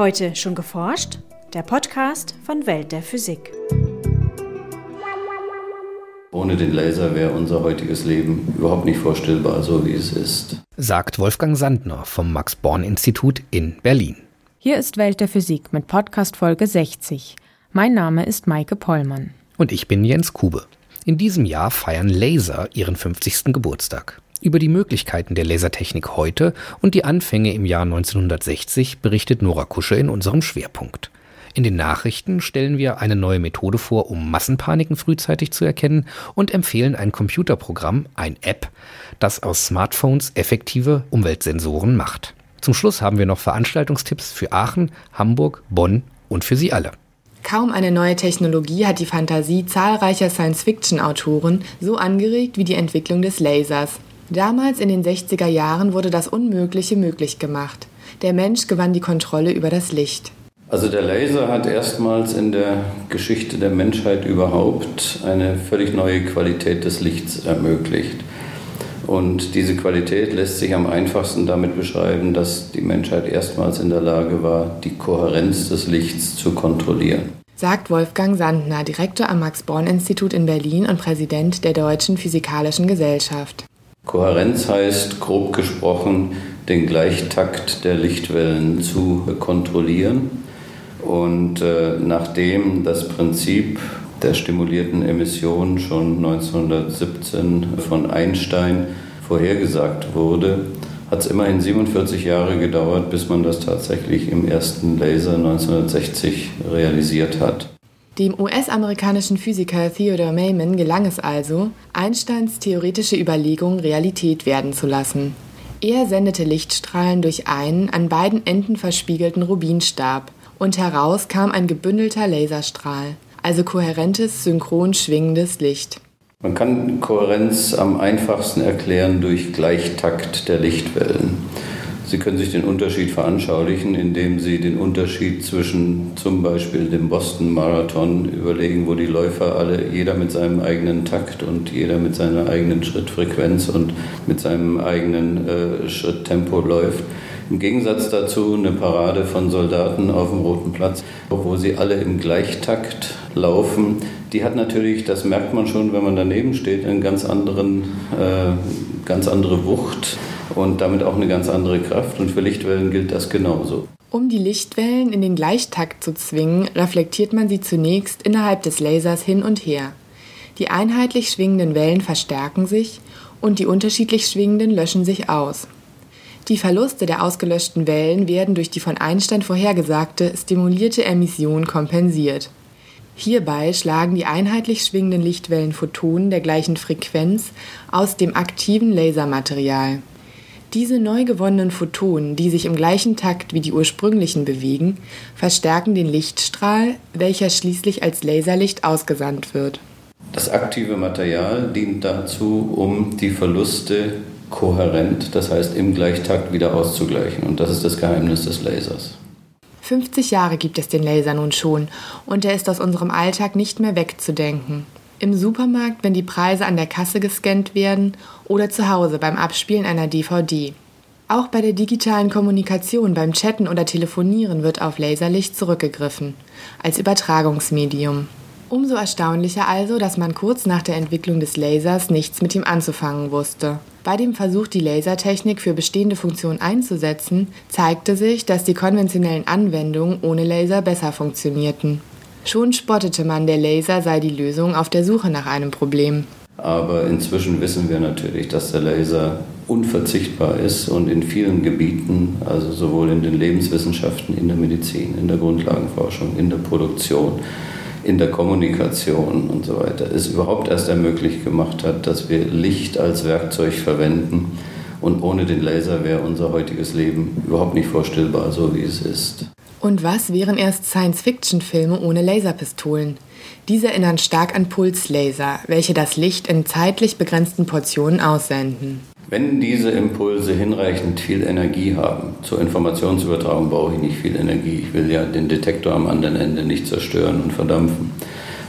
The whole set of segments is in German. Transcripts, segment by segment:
Heute schon geforscht? Der Podcast von Welt der Physik. Ohne den Laser wäre unser heutiges Leben überhaupt nicht vorstellbar, so wie es ist. Sagt Wolfgang Sandner vom Max-Born-Institut in Berlin. Hier ist Welt der Physik mit Podcast Folge 60. Mein Name ist Maike Pollmann. Und ich bin Jens Kube. In diesem Jahr feiern Laser ihren 50. Geburtstag. Über die Möglichkeiten der Lasertechnik heute und die Anfänge im Jahr 1960 berichtet Nora Kusche in unserem Schwerpunkt. In den Nachrichten stellen wir eine neue Methode vor, um Massenpaniken frühzeitig zu erkennen und empfehlen ein Computerprogramm, ein App, das aus Smartphones effektive Umweltsensoren macht. Zum Schluss haben wir noch Veranstaltungstipps für Aachen, Hamburg, Bonn und für Sie alle. Kaum eine neue Technologie hat die Fantasie zahlreicher Science-Fiction-Autoren so angeregt wie die Entwicklung des Lasers. Damals in den 60er Jahren wurde das Unmögliche möglich gemacht. Der Mensch gewann die Kontrolle über das Licht. Also der Laser hat erstmals in der Geschichte der Menschheit überhaupt eine völlig neue Qualität des Lichts ermöglicht. Und diese Qualität lässt sich am einfachsten damit beschreiben, dass die Menschheit erstmals in der Lage war, die Kohärenz des Lichts zu kontrollieren. Sagt Wolfgang Sandner, Direktor am Max-Born-Institut in Berlin und Präsident der Deutschen Physikalischen Gesellschaft. Kohärenz heißt grob gesprochen, den Gleichtakt der Lichtwellen zu kontrollieren. Und äh, nachdem das Prinzip der stimulierten Emission schon 1917 von Einstein vorhergesagt wurde, hat es immerhin 47 Jahre gedauert, bis man das tatsächlich im ersten Laser 1960 realisiert hat. Dem US-amerikanischen Physiker Theodore Mayman gelang es also, Einsteins theoretische Überlegungen Realität werden zu lassen. Er sendete Lichtstrahlen durch einen an beiden Enden verspiegelten Rubinstab und heraus kam ein gebündelter Laserstrahl, also kohärentes, synchron schwingendes Licht. Man kann Kohärenz am einfachsten erklären durch Gleichtakt der Lichtwellen. Sie können sich den Unterschied veranschaulichen, indem Sie den Unterschied zwischen zum Beispiel dem Boston Marathon überlegen, wo die Läufer alle, jeder mit seinem eigenen Takt und jeder mit seiner eigenen Schrittfrequenz und mit seinem eigenen äh, Schritttempo läuft. Im Gegensatz dazu eine Parade von Soldaten auf dem Roten Platz, wo sie alle im Gleichtakt laufen. Die hat natürlich, das merkt man schon, wenn man daneben steht, einen ganz anderen, äh, ganz andere Wucht und damit auch eine ganz andere Kraft. Und für Lichtwellen gilt das genauso. Um die Lichtwellen in den Gleichtakt zu zwingen, reflektiert man sie zunächst innerhalb des Lasers hin und her. Die einheitlich schwingenden Wellen verstärken sich und die unterschiedlich schwingenden löschen sich aus. Die Verluste der ausgelöschten Wellen werden durch die von Einstein vorhergesagte stimulierte Emission kompensiert. Hierbei schlagen die einheitlich schwingenden Lichtwellen Photonen der gleichen Frequenz aus dem aktiven Lasermaterial. Diese neu gewonnenen Photonen, die sich im gleichen Takt wie die ursprünglichen bewegen, verstärken den Lichtstrahl, welcher schließlich als Laserlicht ausgesandt wird. Das aktive Material dient dazu, um die Verluste kohärent, das heißt im Gleichtakt wieder auszugleichen. Und das ist das Geheimnis des Lasers. 50 Jahre gibt es den Laser nun schon und er ist aus unserem Alltag nicht mehr wegzudenken. Im Supermarkt, wenn die Preise an der Kasse gescannt werden oder zu Hause beim Abspielen einer DVD. Auch bei der digitalen Kommunikation, beim Chatten oder Telefonieren wird auf Laserlicht zurückgegriffen, als Übertragungsmedium. Umso erstaunlicher also, dass man kurz nach der Entwicklung des Lasers nichts mit ihm anzufangen wusste. Bei dem Versuch, die Lasertechnik für bestehende Funktionen einzusetzen, zeigte sich, dass die konventionellen Anwendungen ohne Laser besser funktionierten. Schon spottete man, der Laser sei die Lösung auf der Suche nach einem Problem. Aber inzwischen wissen wir natürlich, dass der Laser unverzichtbar ist und in vielen Gebieten, also sowohl in den Lebenswissenschaften, in der Medizin, in der Grundlagenforschung, in der Produktion, in der Kommunikation und so weiter, es überhaupt erst ermöglicht gemacht hat, dass wir Licht als Werkzeug verwenden. Und ohne den Laser wäre unser heutiges Leben überhaupt nicht vorstellbar, so wie es ist. Und was wären erst Science-Fiction-Filme ohne Laserpistolen? Diese erinnern stark an Pulslaser, welche das Licht in zeitlich begrenzten Portionen aussenden. Wenn diese Impulse hinreichend viel Energie haben, zur Informationsübertragung brauche ich nicht viel Energie. Ich will ja den Detektor am anderen Ende nicht zerstören und verdampfen.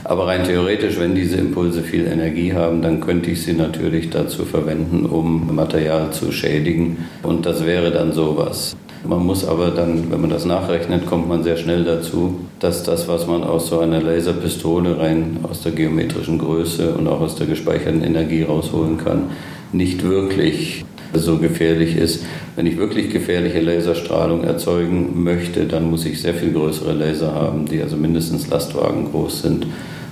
Aber rein theoretisch, wenn diese Impulse viel Energie haben, dann könnte ich sie natürlich dazu verwenden, um Material zu schädigen. Und das wäre dann sowas. Man muss aber dann, wenn man das nachrechnet, kommt man sehr schnell dazu, dass das, was man aus so einer Laserpistole rein aus der geometrischen Größe und auch aus der gespeicherten Energie rausholen kann, nicht wirklich so gefährlich ist. Wenn ich wirklich gefährliche Laserstrahlung erzeugen möchte, dann muss ich sehr viel größere Laser haben, die also mindestens Lastwagen groß sind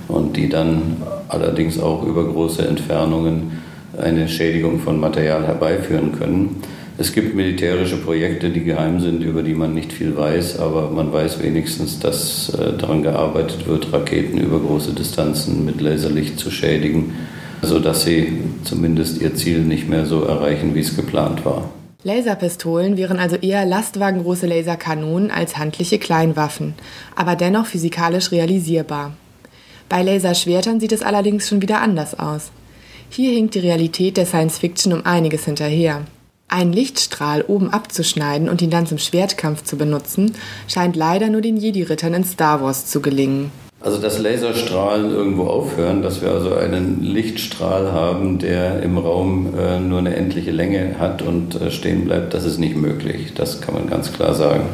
und die dann allerdings auch über große Entfernungen eine Schädigung von Material herbeiführen können. Es gibt militärische Projekte, die geheim sind, über die man nicht viel weiß, aber man weiß wenigstens, dass äh, daran gearbeitet wird, Raketen über große Distanzen mit Laserlicht zu schädigen, sodass sie zumindest ihr Ziel nicht mehr so erreichen, wie es geplant war. Laserpistolen wären also eher lastwagengroße Laserkanonen als handliche Kleinwaffen, aber dennoch physikalisch realisierbar. Bei Laserschwertern sieht es allerdings schon wieder anders aus. Hier hinkt die Realität der Science Fiction um einiges hinterher. Einen Lichtstrahl oben abzuschneiden und ihn dann zum Schwertkampf zu benutzen, scheint leider nur den Jedi-Rittern in Star Wars zu gelingen. Also dass Laserstrahlen irgendwo aufhören, dass wir also einen Lichtstrahl haben, der im Raum äh, nur eine endliche Länge hat und äh, stehen bleibt, das ist nicht möglich. Das kann man ganz klar sagen.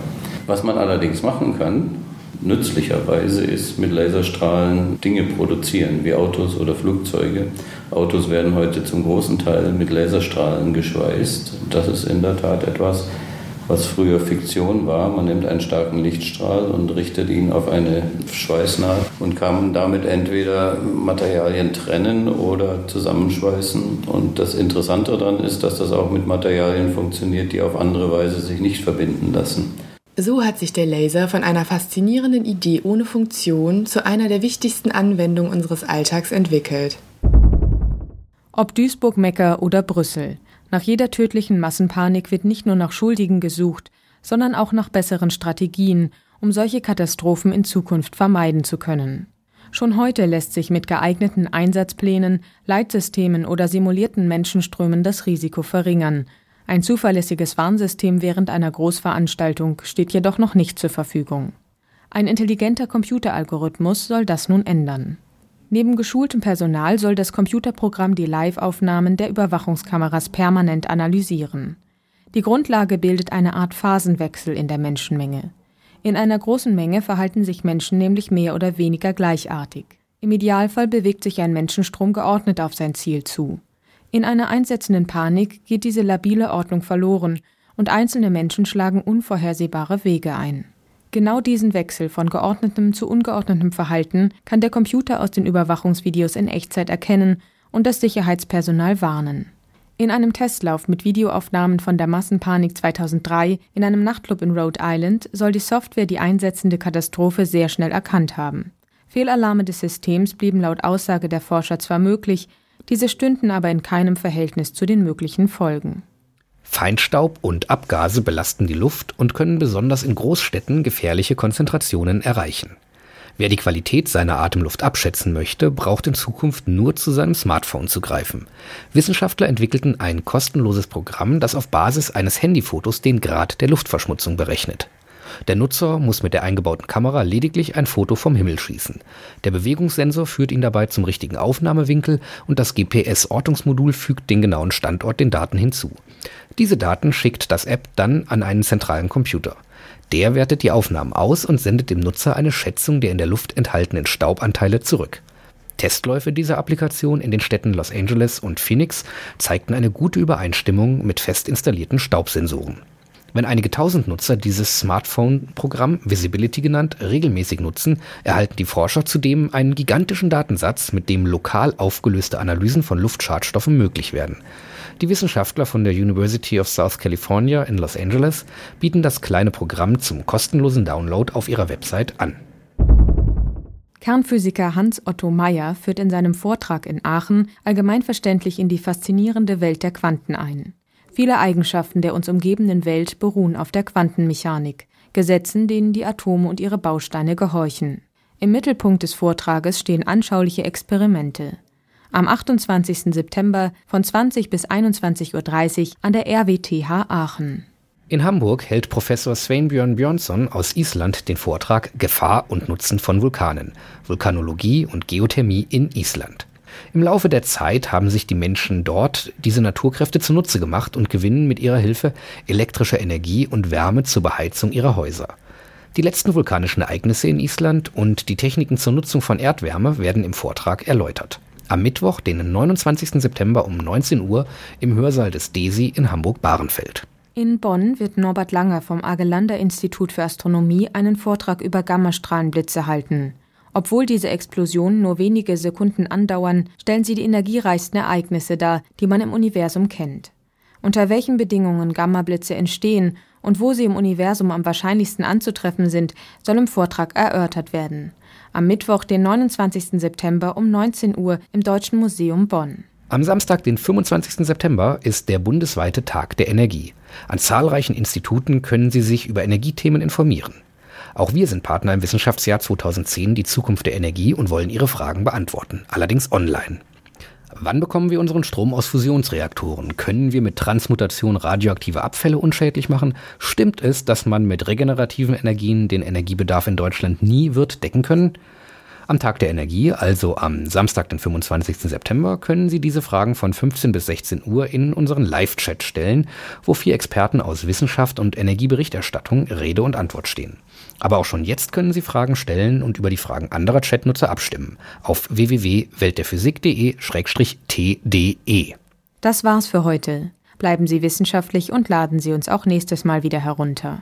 Was man allerdings machen kann, nützlicherweise ist mit Laserstrahlen Dinge produzieren, wie Autos oder Flugzeuge. Autos werden heute zum großen Teil mit Laserstrahlen geschweißt. Das ist in der Tat etwas, was früher Fiktion war. Man nimmt einen starken Lichtstrahl und richtet ihn auf eine Schweißnaht und kann damit entweder Materialien trennen oder zusammenschweißen. Und das Interessante daran ist, dass das auch mit Materialien funktioniert, die auf andere Weise sich nicht verbinden lassen. So hat sich der Laser von einer faszinierenden Idee ohne Funktion zu einer der wichtigsten Anwendungen unseres Alltags entwickelt. Ob Duisburg, Mekka oder Brüssel. Nach jeder tödlichen Massenpanik wird nicht nur nach Schuldigen gesucht, sondern auch nach besseren Strategien, um solche Katastrophen in Zukunft vermeiden zu können. Schon heute lässt sich mit geeigneten Einsatzplänen, Leitsystemen oder simulierten Menschenströmen das Risiko verringern, ein zuverlässiges Warnsystem während einer Großveranstaltung steht jedoch noch nicht zur Verfügung. Ein intelligenter Computeralgorithmus soll das nun ändern. Neben geschultem Personal soll das Computerprogramm die Live-Aufnahmen der Überwachungskameras permanent analysieren. Die Grundlage bildet eine Art Phasenwechsel in der Menschenmenge. In einer großen Menge verhalten sich Menschen nämlich mehr oder weniger gleichartig. Im Idealfall bewegt sich ein Menschenstrom geordnet auf sein Ziel zu. In einer einsetzenden Panik geht diese labile Ordnung verloren und einzelne Menschen schlagen unvorhersehbare Wege ein. Genau diesen Wechsel von geordnetem zu ungeordnetem Verhalten kann der Computer aus den Überwachungsvideos in Echtzeit erkennen und das Sicherheitspersonal warnen. In einem Testlauf mit Videoaufnahmen von der Massenpanik 2003 in einem Nachtclub in Rhode Island soll die Software die einsetzende Katastrophe sehr schnell erkannt haben. Fehlalarme des Systems blieben laut Aussage der Forscher zwar möglich, diese stünden aber in keinem Verhältnis zu den möglichen Folgen. Feinstaub und Abgase belasten die Luft und können besonders in Großstädten gefährliche Konzentrationen erreichen. Wer die Qualität seiner Atemluft abschätzen möchte, braucht in Zukunft nur zu seinem Smartphone zu greifen. Wissenschaftler entwickelten ein kostenloses Programm, das auf Basis eines Handyfotos den Grad der Luftverschmutzung berechnet. Der Nutzer muss mit der eingebauten Kamera lediglich ein Foto vom Himmel schießen. Der Bewegungssensor führt ihn dabei zum richtigen Aufnahmewinkel und das GPS-Ortungsmodul fügt den genauen Standort den Daten hinzu. Diese Daten schickt das App dann an einen zentralen Computer. Der wertet die Aufnahmen aus und sendet dem Nutzer eine Schätzung der in der Luft enthaltenen Staubanteile zurück. Testläufe dieser Applikation in den Städten Los Angeles und Phoenix zeigten eine gute Übereinstimmung mit fest installierten Staubsensoren. Wenn einige tausend Nutzer dieses Smartphone-Programm, Visibility genannt, regelmäßig nutzen, erhalten die Forscher zudem einen gigantischen Datensatz, mit dem lokal aufgelöste Analysen von Luftschadstoffen möglich werden. Die Wissenschaftler von der University of South California in Los Angeles bieten das kleine Programm zum kostenlosen Download auf ihrer Website an. Kernphysiker Hans Otto Meyer führt in seinem Vortrag in Aachen allgemeinverständlich in die faszinierende Welt der Quanten ein. Viele Eigenschaften der uns umgebenden Welt beruhen auf der Quantenmechanik, Gesetzen, denen die Atome und ihre Bausteine gehorchen. Im Mittelpunkt des Vortrages stehen anschauliche Experimente. Am 28. September von 20 bis 21.30 Uhr an der RWTH Aachen. In Hamburg hält Professor Sveinbjörn Björnsson aus Island den Vortrag Gefahr und Nutzen von Vulkanen, Vulkanologie und Geothermie in Island. Im Laufe der Zeit haben sich die Menschen dort diese Naturkräfte zunutze gemacht und gewinnen mit ihrer Hilfe elektrische Energie und Wärme zur Beheizung ihrer Häuser. Die letzten vulkanischen Ereignisse in Island und die Techniken zur Nutzung von Erdwärme werden im Vortrag erläutert. Am Mittwoch, den 29. September um 19 Uhr im Hörsaal des DESI in Hamburg-Bahrenfeld. In Bonn wird Norbert Langer vom Argelander Institut für Astronomie einen Vortrag über Gammastrahlenblitze halten. Obwohl diese Explosionen nur wenige Sekunden andauern, stellen sie die energiereichsten Ereignisse dar, die man im Universum kennt. Unter welchen Bedingungen Gammablitze entstehen und wo sie im Universum am wahrscheinlichsten anzutreffen sind, soll im Vortrag erörtert werden. Am Mittwoch, den 29. September um 19 Uhr im Deutschen Museum Bonn. Am Samstag, den 25. September, ist der bundesweite Tag der Energie. An zahlreichen Instituten können Sie sich über Energiethemen informieren. Auch wir sind Partner im Wissenschaftsjahr 2010 Die Zukunft der Energie und wollen Ihre Fragen beantworten, allerdings online. Wann bekommen wir unseren Strom aus Fusionsreaktoren? Können wir mit Transmutation radioaktive Abfälle unschädlich machen? Stimmt es, dass man mit regenerativen Energien den Energiebedarf in Deutschland nie wird decken können? Am Tag der Energie, also am Samstag, den 25. September, können Sie diese Fragen von 15 bis 16 Uhr in unseren Live-Chat stellen, wo vier Experten aus Wissenschaft und Energieberichterstattung Rede und Antwort stehen. Aber auch schon jetzt können Sie Fragen stellen und über die Fragen anderer Chatnutzer abstimmen auf www.weltderphysik.de-tde. Das war's für heute. Bleiben Sie wissenschaftlich und laden Sie uns auch nächstes Mal wieder herunter.